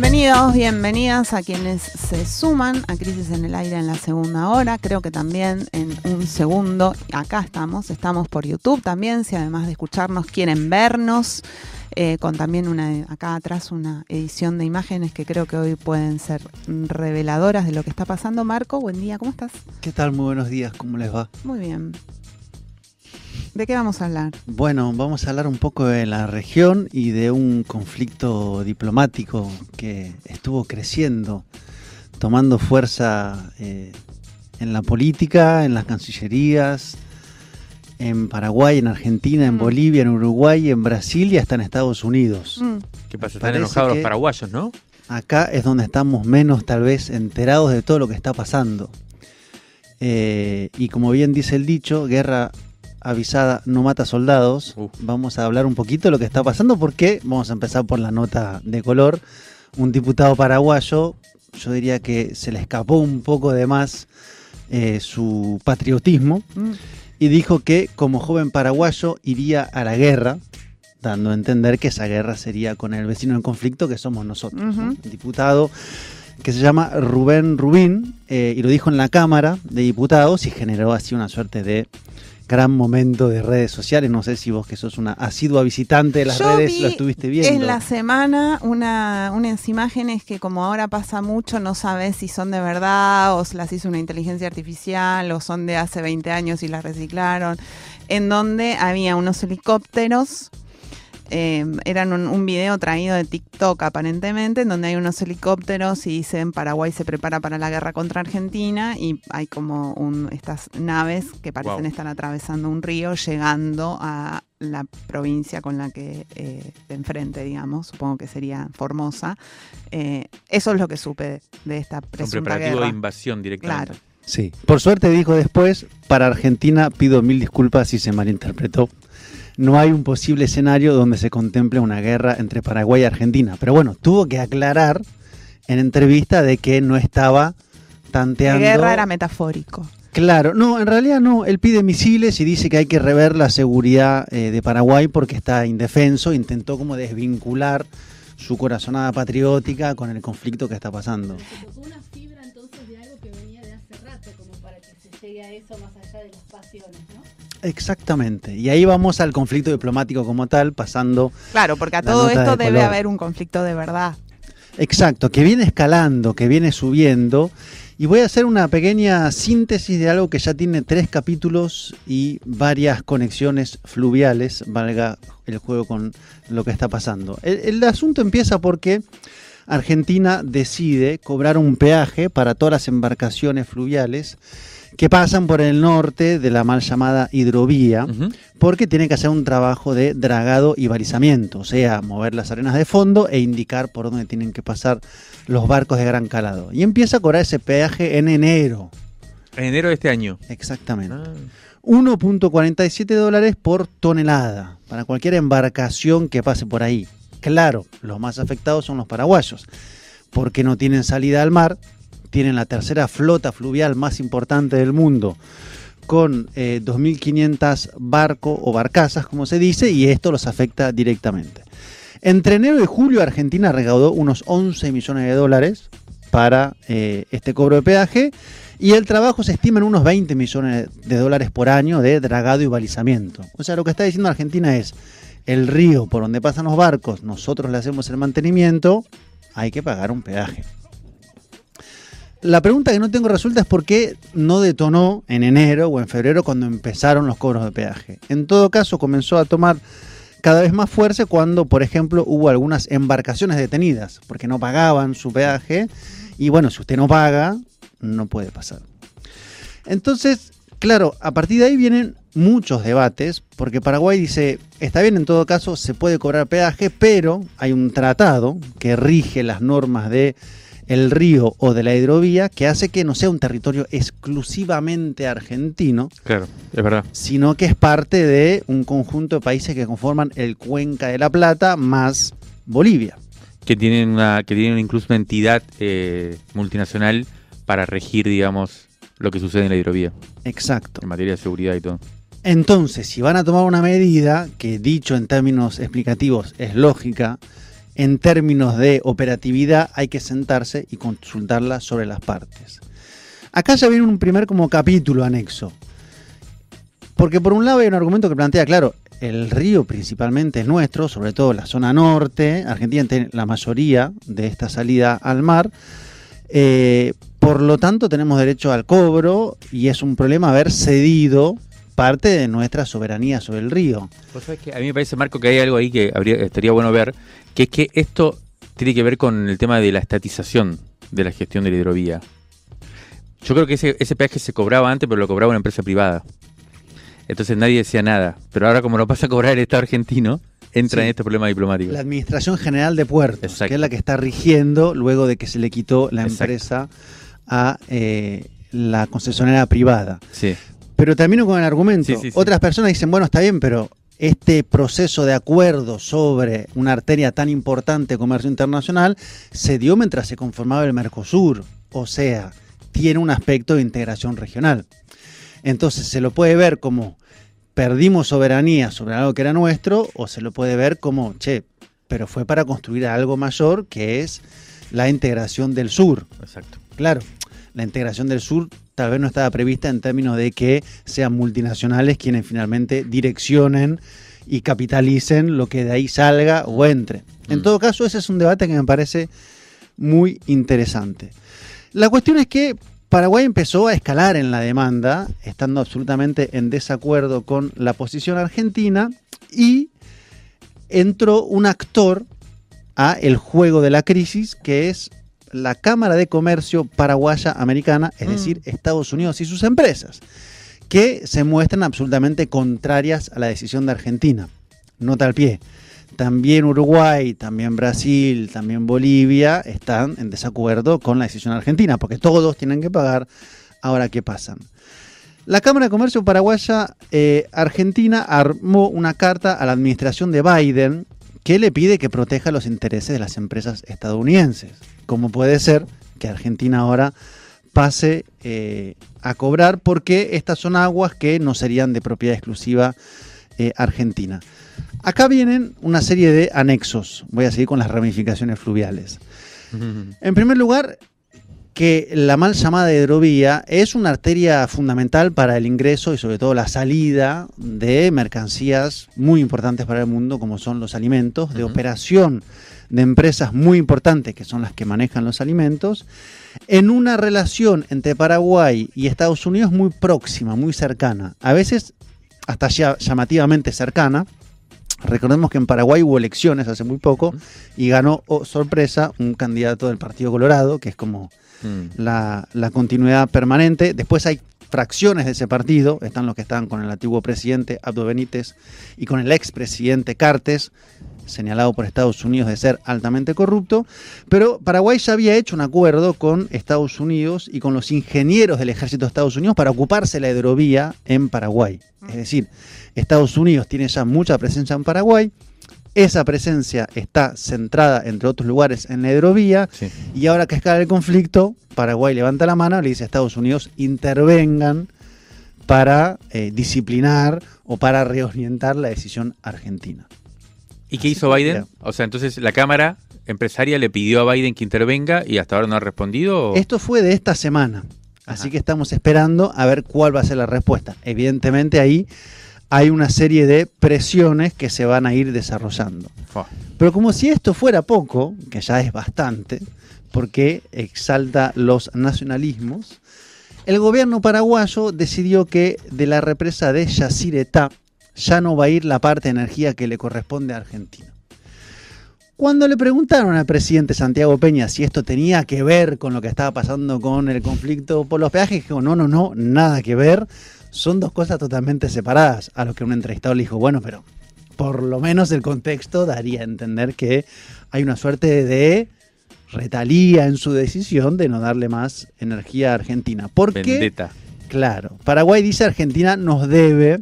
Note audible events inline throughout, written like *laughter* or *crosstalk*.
Bienvenidos, bienvenidas a quienes se suman a Crisis en el Aire en la segunda hora. Creo que también en un segundo, acá estamos, estamos por YouTube también, si además de escucharnos quieren vernos, eh, con también una acá atrás una edición de imágenes que creo que hoy pueden ser reveladoras de lo que está pasando. Marco, buen día, ¿cómo estás? ¿Qué tal? Muy buenos días, ¿cómo les va? Muy bien. ¿De qué vamos a hablar? Bueno, vamos a hablar un poco de la región y de un conflicto diplomático que estuvo creciendo, tomando fuerza eh, en la política, en las cancillerías, en Paraguay, en Argentina, en Mm. Bolivia, en Uruguay, en Brasil y hasta en Estados Unidos. Mm, ¿Qué pasa? Están Parece enojados que- los paraguayos, ¿no? Acá es donde estamos menos tal vez enterados de todo lo que está pasando. Eh, y como bien dice el dicho, guerra avisada no mata soldados. Uf. Vamos a hablar un poquito de lo que está pasando porque vamos a empezar por la nota de color. Un diputado paraguayo, yo diría que se le escapó un poco de más eh, su patriotismo mm. y dijo que como joven paraguayo iría a la guerra, dando a entender que esa guerra sería con el vecino en conflicto que somos nosotros. Un diputado que se llama Rubén Rubín eh, y lo dijo en la Cámara de Diputados y generó así una suerte de gran momento de redes sociales. No sé si vos que sos una asidua visitante de las Yo redes vi lo estuviste viendo. En la semana una, unas imágenes que como ahora pasa mucho, no sabes si son de verdad o las hizo una inteligencia artificial o son de hace 20 años y las reciclaron, en donde había unos helicópteros. Eh, eran un, un video traído de TikTok aparentemente, en donde hay unos helicópteros y dicen Paraguay se prepara para la guerra contra Argentina y hay como un, estas naves que parecen Wow. estar atravesando un río llegando a la provincia con la que eh, de enfrente, digamos, supongo que sería Formosa. Eh, eso es lo que supe de esta Un presunta preparativo guerra. de invasión directamente. Claro. Sí. Por suerte dijo después, para Argentina pido mil disculpas si se malinterpretó. No hay un posible escenario donde se contemple una guerra entre Paraguay y Argentina. Pero bueno, tuvo que aclarar en entrevista de que no estaba La tanteando. guerra era metafórico. Claro, no, en realidad no. Él pide misiles y dice que hay que rever la seguridad eh, de Paraguay porque está indefenso. Intentó como desvincular su corazonada patriótica con el conflicto que está pasando. Que se llegue a eso más allá de las pasiones, ¿no? Exactamente. Y ahí vamos al conflicto diplomático como tal, pasando Claro, porque a todo esto de debe color. haber un conflicto de verdad. Exacto, que viene escalando, que viene subiendo. Y voy a hacer una pequeña síntesis de algo que ya tiene tres capítulos y varias conexiones fluviales, valga el juego con lo que está pasando. El, el asunto empieza porque Argentina decide cobrar un peaje para todas las embarcaciones fluviales que pasan por el norte de la mal llamada hidrovía porque tiene que hacer un trabajo de dragado y balizamiento, o sea, mover las arenas de fondo e indicar por dónde tienen que pasar los barcos de gran calado. Y empieza a cobrar ese peaje en enero, En enero de este año. exactamente. Ah, 1.47 dólares por tonelada para cualquier embarcación que pase por ahí. Claro, los más afectados son los paraguayos, porque no tienen salida al mar, tienen la tercera flota fluvial más importante del mundo, con eh, 2.500 barcos o barcazas, como se dice, y esto los afecta directamente. Entre enero y julio Argentina recaudó unos 11 millones de dólares para eh, este cobro de peaje y el trabajo se estima en unos 20 millones de dólares por año de dragado y balizamiento. O sea, lo que está diciendo Argentina es, el río por donde pasan los barcos, nosotros le hacemos el mantenimiento, hay que pagar un peaje. La pregunta que no tengo resuelta es por qué no detonó en enero o en febrero cuando empezaron los cobros de peaje. En todo caso, comenzó a tomar cada vez más fuerza cuando, por ejemplo, hubo algunas embarcaciones detenidas porque no pagaban su peaje. Y bueno, si usted no paga, no puede pasar. Entonces, claro, a partir de ahí vienen muchos debates, porque Paraguay dice, está bien en todo caso, se puede cobrar peaje, pero hay un tratado que rige las normas de el río o de la hidrovía que hace que no sea un territorio exclusivamente argentino, Claro, es verdad. sino que es parte de un conjunto de países que conforman el Cuenca de la Plata más Bolivia. Que tienen, una, que tienen incluso una entidad eh, multinacional para regir, digamos, lo que sucede en la hidrovía, Exacto. en materia de seguridad y todo. Entonces, si van a tomar una medida, que dicho en términos explicativos es lógica, en términos de operatividad hay que sentarse y consultarla sobre las partes. Acá ya viene un primer como capítulo anexo. Porque por un lado hay un argumento que plantea, claro, el río principalmente es nuestro, sobre todo la zona norte, Argentina tiene la mayoría de esta salida al mar, eh, por lo tanto tenemos derecho al cobro y es un problema haber cedido parte de nuestra soberanía sobre el río. Vos sabés que a mí me parece, Marco, que hay algo ahí que habría, estaría bueno ver, que es que esto tiene que ver con el tema de la estatización de la gestión de la hidrovía. Yo creo que ese, ese peaje se cobraba antes, pero lo cobraba una empresa privada. Entonces nadie decía nada. Pero ahora, como lo pasa a cobrar el Estado argentino, entra Sí. en este problema diplomático. La Administración General de Puertos, Exacto. que es la que está rigiendo luego de que se le quitó la Exacto. empresa a eh, la concesionaria privada. Sí. Pero termino con el argumento. Sí, sí, sí. Otras personas dicen, bueno, está bien, pero este proceso de acuerdo sobre una arteria tan importante de comercio internacional se dio mientras se conformaba el Mercosur. O sea, tiene un aspecto de integración regional. Entonces se lo puede ver como perdimos soberanía sobre algo que era nuestro, o se lo puede ver como, che, pero fue para construir algo mayor que es la integración del sur. Exacto. Claro, la integración del sur tal vez no estaba prevista en términos de que sean multinacionales quienes finalmente direccionen y capitalicen lo que de ahí salga o entre. En Mm. todo caso, ese es un debate que me parece muy interesante. La cuestión es que Paraguay empezó a escalar en la demanda, estando absolutamente en desacuerdo con la posición argentina, y entró un actor a el juego de la crisis, que es la Cámara de Comercio Paraguaya Americana, es Mm. decir, Estados Unidos y sus empresas, que se muestran absolutamente contrarias a la decisión de Argentina. Nota al pie. También Uruguay, también Brasil, también Bolivia están en desacuerdo con la decisión argentina, porque todos tienen que pagar. Ahora, ¿qué pasan? La Cámara de Comercio Paraguaya eh, Argentina armó una carta a la administración de Biden que le pide que proteja los intereses de las empresas estadounidenses. Como puede ser que Argentina ahora pase eh, a cobrar porque estas son aguas que no serían de propiedad exclusiva eh, argentina. Acá vienen una serie de anexos. Voy a seguir con las ramificaciones fluviales. En primer lugar, que la mal llamada hidrovía es una arteria fundamental para el ingreso y sobre todo la salida de mercancías muy importantes para el mundo, como son los alimentos, de operación de empresas muy importantes, que son las que manejan los alimentos, en una relación entre Paraguay y Estados Unidos muy próxima, muy cercana, a veces hasta ya llamativamente cercana. Recordemos que en Paraguay hubo elecciones hace muy poco y ganó, oh, sorpresa, un candidato del Partido Colorado, que es como Mm. la, la continuidad permanente. Después hay fracciones de ese partido, están los que están con el antiguo presidente Abdo Benítez y con el expresidente Cartes, señalado por Estados Unidos de ser altamente corrupto, pero Paraguay ya había hecho un acuerdo con Estados Unidos y con los ingenieros del ejército de Estados Unidos para ocuparse la hidrovía en Paraguay. Es decir, Estados Unidos tiene ya mucha presencia en Paraguay, esa presencia está centrada, entre otros lugares, en la hidrovía, Sí. y ahora que escala el conflicto, Paraguay levanta la mano le dice a Estados Unidos intervengan para eh, disciplinar o para reorientar la decisión argentina. ¿Y qué hizo Biden? O sea, entonces la Cámara empresaria le pidió a Biden que intervenga y hasta ahora no ha respondido. o- Esto fue de esta semana, así que estamos esperando a ver cuál va a ser la respuesta. Evidentemente ahí hay una serie de presiones que se van a ir desarrollando. Pero como si esto fuera poco, que ya es bastante, porque exalta los nacionalismos, el gobierno paraguayo decidió que de la represa de Yacyretá ya no va a ir la parte de energía que le corresponde a Argentina. Cuando le preguntaron al presidente Santiago Peña si esto tenía que ver con lo que estaba pasando con el conflicto por los peajes, dijo, no, no, no, nada que ver. Son dos cosas totalmente separadas. A lo que un entrevistado le dijo, bueno, pero por lo menos el contexto daría a entender que hay una suerte de retalía en su decisión de no darle más energía a Argentina. Porque, Vendetta. claro, Paraguay dice Argentina nos debe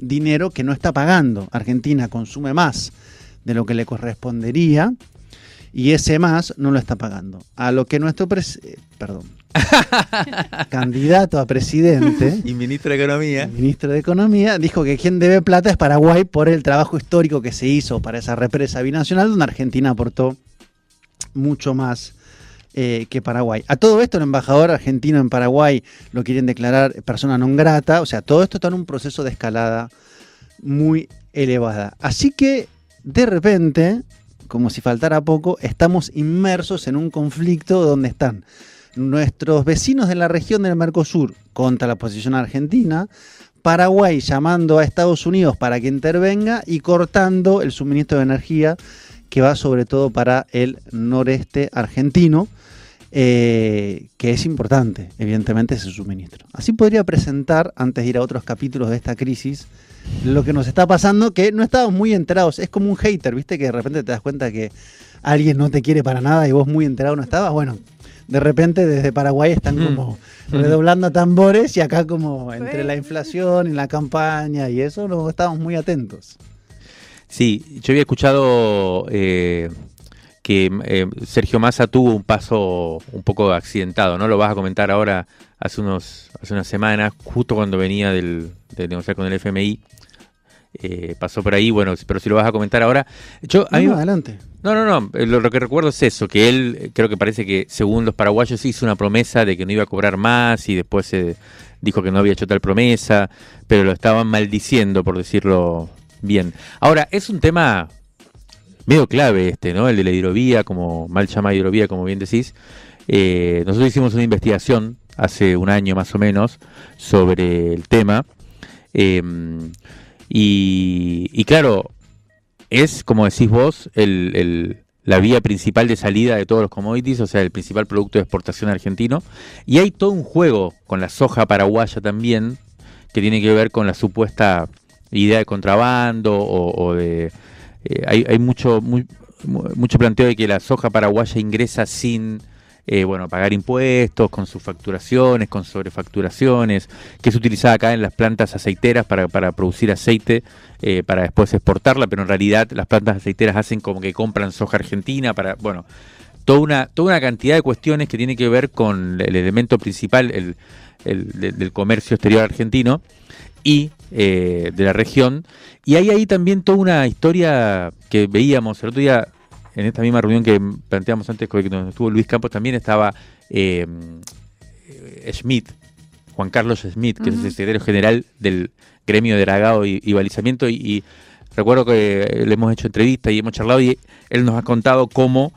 dinero que no está pagando. Argentina consume más de lo que le correspondería y ese más no lo está pagando. A lo que nuestro pres- eh, perdón, *laughs* candidato a presidente, Y ministro de Economía. ministro de Economía, dijo que quien debe plata es Paraguay por el trabajo histórico que se hizo para esa represa binacional donde Argentina aportó mucho más eh, que Paraguay. A todo esto el embajador argentino en Paraguay lo quieren declarar persona non grata, o sea, todo esto está en un proceso de escalada muy elevada. Así que de repente, como si faltara poco, estamos inmersos en un conflicto donde están nuestros vecinos de la región del Mercosur contra la posición argentina, Paraguay llamando a Estados Unidos para que intervenga y cortando el suministro de energía que va sobre todo para el noreste argentino, eh, que es importante, evidentemente, ese suministro. Así podría presentar, antes de ir a otros capítulos de esta crisis, lo que nos está pasando, que no estamos muy enterados. Es como un hater, ¿viste? Que de repente te das cuenta que alguien no te quiere para nada y vos muy enterado no estabas. Bueno, de repente desde Paraguay están Mm. como redoblando tambores y acá como entre la inflación y la campaña y eso no estábamos muy atentos. Sí, yo había escuchado eh, que eh, Sergio Massa tuvo un paso un poco accidentado, ¿no? Lo vas a comentar ahora hace unos hace unas semanas, justo cuando venía del, de negociar con el FMI. eh, pasó por ahí, bueno, pero si lo vas a comentar ahora. Yo, a mí- no, adelante. no, no, no. eh, Lo, lo que recuerdo es eso, que él, eh, creo que parece que según los paraguayos hizo una promesa de que no iba a cobrar más y después se dijo que no había hecho tal promesa, pero lo estaban maldiciendo, por decirlo bien. Ahora, es un tema medio clave este, ¿no? El de la hidrovía, como mal llama hidrovía, como bien decís. Eh, nosotros hicimos una investigación hace un año más o menos sobre el tema. eh, y, y claro, es, como decís vos, el, la vía principal de salida de todos los commodities, o sea, el principal producto de exportación argentino. Y hay todo un juego con la soja paraguaya también, que tiene que ver con la supuesta idea de contrabando o, de... eh, hay, hay mucho, muy- mu- mucho planteo de que la soja paraguaya ingresa sin... eh, bueno, pagar impuestos, con sus facturaciones, con sobrefacturaciones, que es utilizada acá en las plantas aceiteras para, para producir aceite eh, para después exportarla, pero en realidad las plantas aceiteras hacen como que compran soja argentina para, bueno, toda una, toda una cantidad de cuestiones que tiene que ver con el elemento principal el, el- de- del comercio exterior argentino y eh, de la región. Y hay ahí también toda una historia que veíamos el otro día, en esta misma reunión que planteamos antes, con donde estuvo Luis Campos, también estaba eh, eh, Schmidt, Juan Carlos Schmidt, que es el secretario general del gremio de dragado y, y balizamiento. Y, y recuerdo que le hemos hecho entrevistas y hemos charlado y él nos ha contado cómo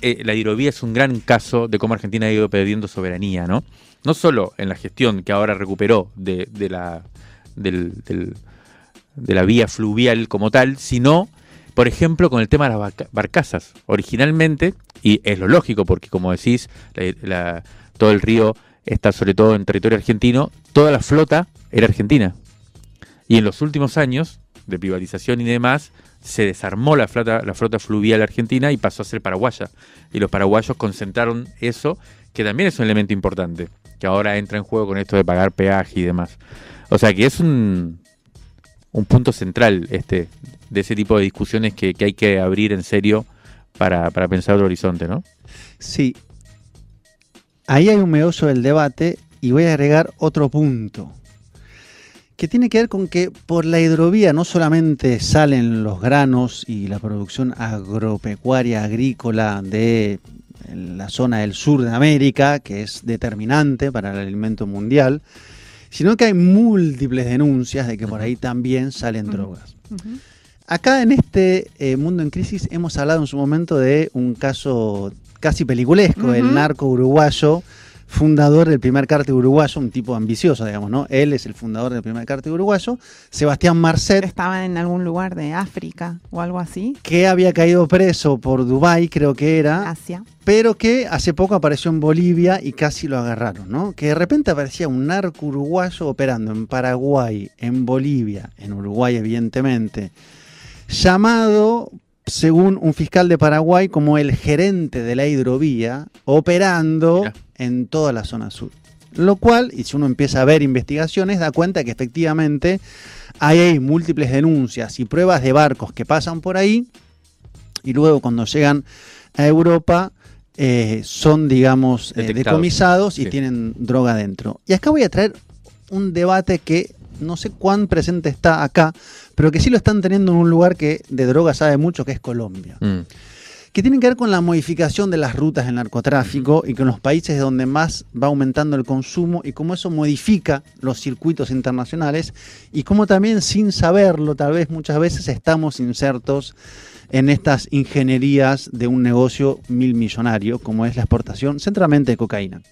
eh, la hidrovía es un gran caso de cómo Argentina ha ido perdiendo soberanía, ¿no? No solo en la gestión que ahora recuperó de, de la, del- del- de la vía fluvial como tal, sino, por ejemplo, con el tema de las barca- barcazas. Originalmente, y es lo lógico, porque como decís, la- todo el río está sobre todo en territorio argentino, toda la flota era argentina. Y en los últimos años de privatización y demás, se desarmó la flota, la flota fluvial argentina y pasó a ser paraguaya. Y los paraguayos concentraron eso, que también es un elemento importante, que ahora entra en juego con esto de pagar peaje y demás. O sea que es un, un punto central este de ese tipo de discusiones que, que hay que abrir en serio para, para pensar el horizonte, ¿no? Sí. Ahí hay un meollo del debate y voy a agregar otro punto. Que tiene que ver con que por la hidrovía no solamente salen los granos y la producción agropecuaria, agrícola de la zona del sur de América, que es determinante para el alimento mundial, sino que hay múltiples denuncias de que por ahí también salen drogas. Acá en este eh, mundo en crisis hemos hablado en su momento de un caso casi peliculesco, el narco uruguayo fundador del primer cártel uruguayo, un tipo ambicioso, digamos, ¿no? Él es el fundador del primer cártel uruguayo. Sebastián Marcet, Estaba en algún lugar de África o algo así, que había caído preso por Dubái, creo que era, Asia. pero que hace poco apareció en Bolivia y casi lo agarraron, ¿no? Que de repente aparecía un narco uruguayo operando en Paraguay, en Bolivia, en Uruguay evidentemente, llamado, según un fiscal de Paraguay, como el gerente de la hidrovía, operando. En toda la zona sur. Lo cual, y si uno empieza a ver investigaciones, da cuenta que efectivamente hay múltiples denuncias y pruebas de barcos que pasan por ahí y luego cuando llegan a Europa eh, son, digamos, eh, decomisados y Sí. tienen droga dentro. Y acá voy a traer un debate que no sé cuán presente está acá, pero que sí lo están teniendo en un lugar que de droga sabe mucho, que es Colombia Mm. Que tienen que ver con la modificación de las rutas del narcotráfico y con los países donde más va aumentando el consumo y cómo eso modifica los circuitos internacionales y cómo también sin saberlo tal vez muchas veces estamos insertos en estas ingenierías de un negocio mil millonario como es la exportación centralmente de cocaína.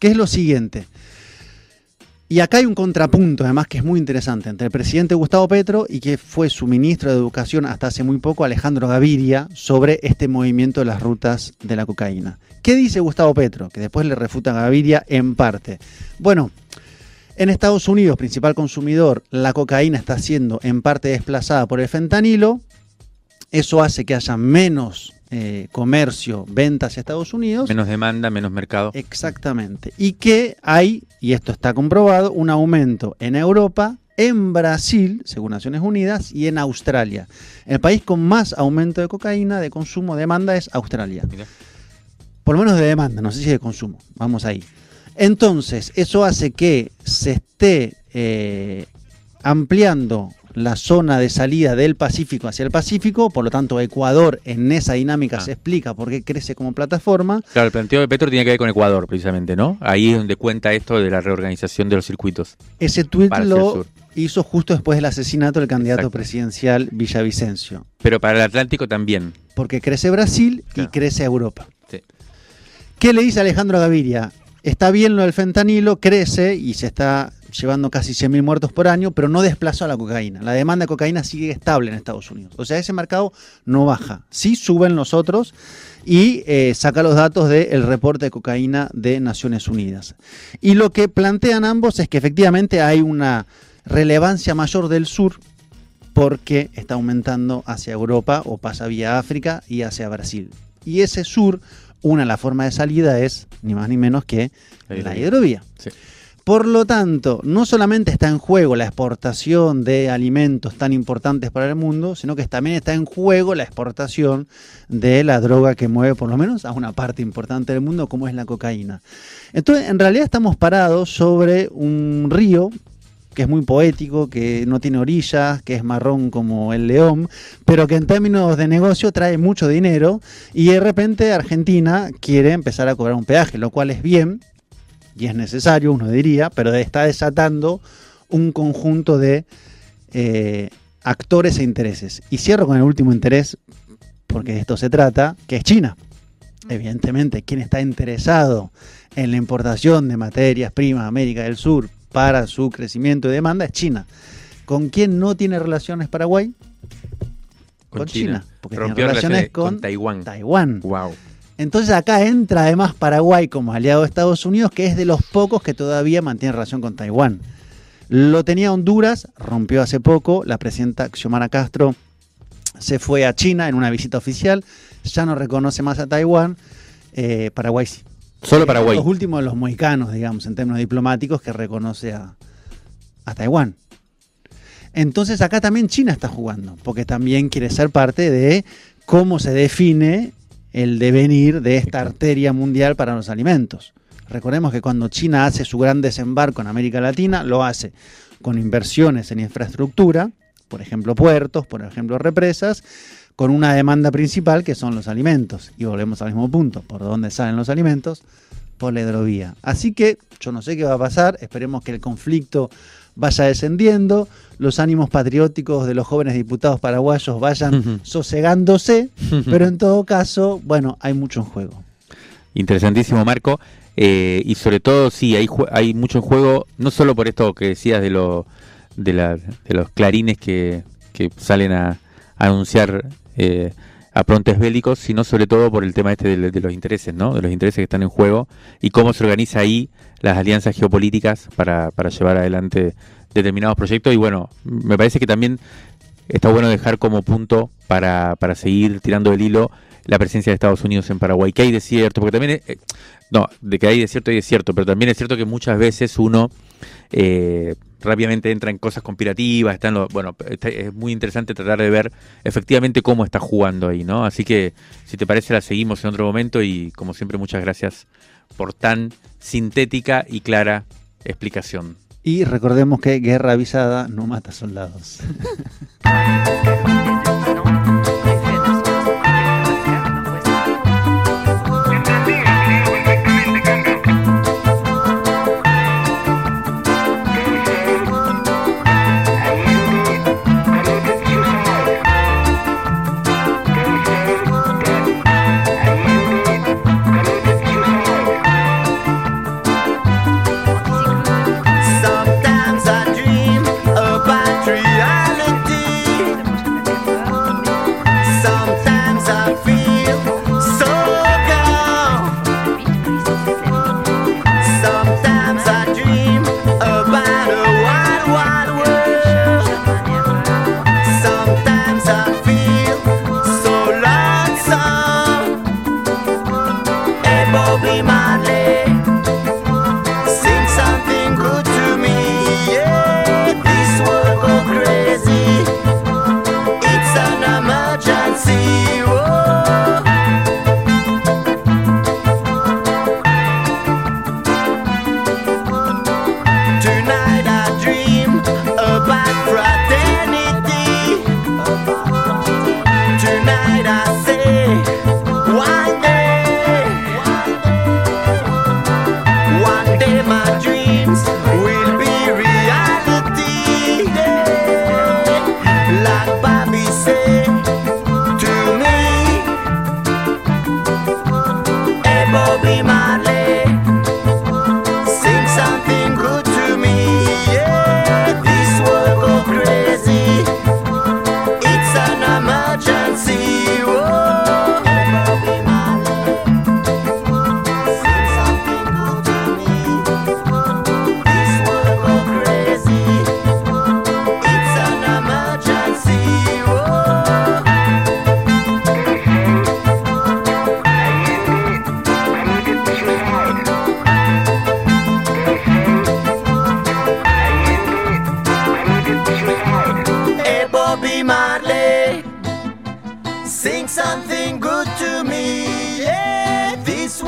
Que es lo siguiente. Y acá hay un contrapunto, además, que es muy interesante, entre el presidente Gustavo Petro y que fue su ministro de Educación hasta hace muy poco, Alejandro Gaviria, sobre este movimiento de las rutas de la cocaína. ¿Qué dice Gustavo Petro? Que después le refuta a Gaviria en parte. Bueno, en Estados Unidos, principal consumidor, la cocaína está siendo en parte desplazada por el fentanilo. Eso hace que haya menos eh, comercio, ventas a Estados Unidos. Menos demanda, menos mercado. Exactamente. Y que hay, y esto está comprobado, un aumento en Europa, en Brasil, según Naciones Unidas, y en Australia. El país con más aumento de cocaína, de consumo, de demanda es Australia. Por lo menos de demanda, no sé si de consumo. Vamos ahí. Entonces, eso hace que se esté eh, ampliando la zona de salida del Pacífico hacia el Pacífico, por lo tanto Ecuador en esa dinámica Ah. se explica por qué crece como plataforma, Claro, el planteo de Petro tiene que ver con Ecuador, precisamente, ¿no? Ahí es donde cuenta esto de la reorganización de los circuitos. Ese tuit lo hizo justo después del asesinato del candidato Exacto. presidencial Villavicencio. Pero para el Atlántico también. Porque crece Brasil y crece Europa. Sí. ¿Qué le dice Alejandro Gaviria? Está bien lo del fentanilo, crece y se está llevando casi 100.000 muertos por año, pero no desplazó a la cocaína. La demanda de cocaína sigue estable en Estados Unidos. O sea, ese mercado no baja. Sí suben los otros y eh, saca los datos del reporte de cocaína de Naciones Unidas. Y lo que plantean ambos es que efectivamente hay una relevancia mayor del sur porque está aumentando hacia Europa o pasa vía África y hacia Brasil. Y ese sur, una la forma de salida es ni más ni menos que La la hidrovía. hidrovía. Sí. Por lo tanto, no solamente está en juego la exportación de alimentos tan importantes para el mundo, sino que también está en juego la exportación de la droga que mueve por lo menos a una parte importante del mundo como es la cocaína. Entonces, en realidad estamos parados sobre un río que es muy poético, que no tiene orillas, que es marrón como el león, pero que en términos de negocio trae mucho dinero y de repente Argentina quiere empezar a cobrar un peaje, lo cual es bien y es necesario, uno diría, pero está desatando un conjunto de eh, actores e intereses. Y cierro con el último interés, porque de esto se trata, que es China. Evidentemente, quien está interesado en la importación de materias primas a América del Sur para su crecimiento y demanda es China. ¿Con quién no tiene relaciones Paraguay? Con, Con China. China, porque tiene Rompió relaciones relaciones con, con Taiwán. Taiwán. Wow. Entonces acá entra además Paraguay como aliado de Estados Unidos, que es de los pocos que todavía mantiene relación con Taiwán. Lo tenía Honduras, rompió hace poco, la presidenta Xiomara Castro se fue a China en una visita oficial, ya no reconoce más a Taiwán, eh, Paraguay sí. Solo Paraguay. Los últimos de los mohicanos, digamos, en términos diplomáticos, que reconoce a, a Taiwán. Entonces acá también China está jugando, porque también quiere ser parte de cómo se define el devenir de esta arteria mundial para los alimentos. Recordemos que cuando China hace su gran desembarco en América Latina, lo hace con inversiones en infraestructura, por ejemplo puertos, por ejemplo represas, con una demanda principal que son los alimentos. Y volvemos al mismo punto, ¿por dónde salen los alimentos? Por la hidrovía. Así que yo no sé qué va a pasar, esperemos que el conflicto vaya descendiendo, los ánimos patrióticos de los jóvenes diputados paraguayos vayan sosegándose, pero en todo caso, bueno, hay mucho en juego. Interesantísimo, Marco. Eh, y sobre todo, sí, hay, hay mucho en juego, no solo por esto que decías de, lo, de, la- de los clarines que, que salen a, a anunciar eh, aprontes bélicos, sino sobre todo por el tema este de, de los intereses, ¿no? De los intereses que están en juego y cómo se organiza ahí las alianzas geopolíticas para, llevar adelante determinados proyectos. Y bueno, me parece que también está bueno dejar como punto para, seguir tirando el hilo la presencia de Estados Unidos en Paraguay, que hay desierto, porque también, eh, no, de que hay desierto hay desierto, pero también es cierto que muchas veces uno eh, rápidamente entra en cosas conspirativas, están los, bueno, está- es muy interesante tratar de ver efectivamente cómo está jugando ahí, ¿no? Así que, si te parece, la seguimos en otro momento y como siempre, muchas gracias por tan sintética y clara explicación. Y recordemos que guerra avisada no mata soldados. *laughs*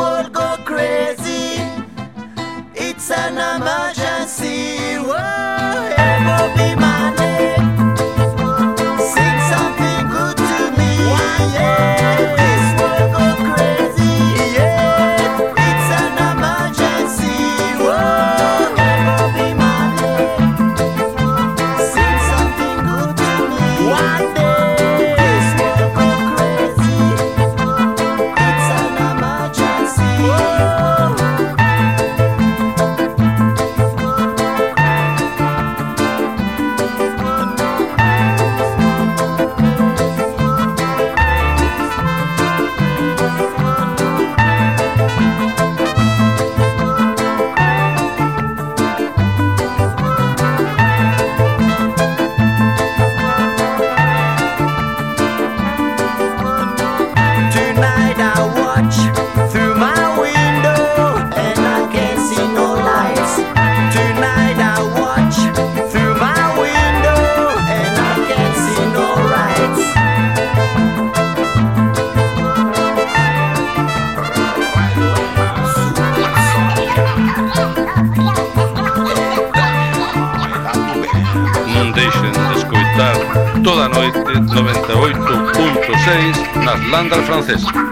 world go escoitar toda